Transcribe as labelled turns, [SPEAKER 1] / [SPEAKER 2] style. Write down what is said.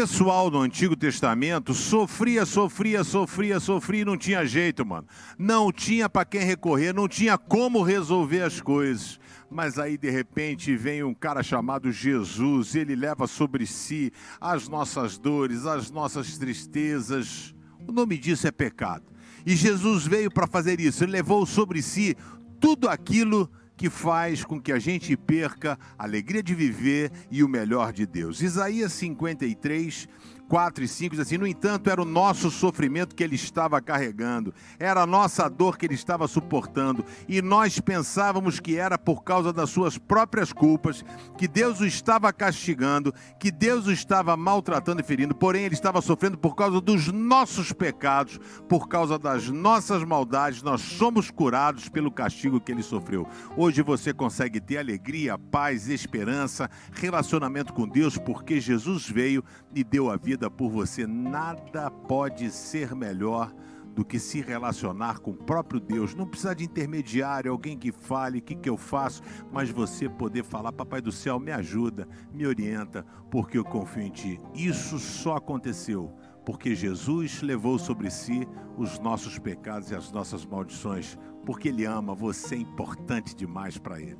[SPEAKER 1] pessoal no Antigo Testamento sofria, sofria, sofria, sofria e não tinha jeito, mano. Não tinha para quem recorrer, não tinha como resolver as coisas. Mas aí de repente vem um cara chamado Jesus, ele leva sobre si as nossas dores, as nossas tristezas. O nome disso é pecado. E Jesus veio para fazer isso, ele levou sobre si tudo aquilo que faz com que a gente perca a alegria de viver e o melhor de Deus. Isaías 53, 4 e 5 diz assim: No entanto, era o nosso sofrimento que ele estava carregando, era a nossa dor que ele estava suportando, e nós pensávamos que era por causa das suas próprias culpas, que Deus o estava castigando, que Deus o estava maltratando e ferindo, porém ele estava sofrendo por causa dos nossos pecados, por causa das nossas maldades, nós somos curados pelo castigo que ele sofreu. Hoje você consegue ter alegria, paz, esperança, relacionamento com Deus, porque Jesus veio e deu a vida vida por você, nada pode ser melhor do que se relacionar com o próprio Deus. Não precisa de intermediário, alguém que fale o que, que eu faço, mas você poder falar: Papai do céu, me ajuda, me orienta, porque eu confio em Ti. Isso só aconteceu porque Jesus levou sobre si os nossos pecados e as nossas maldições, porque Ele ama, você é importante demais para Ele.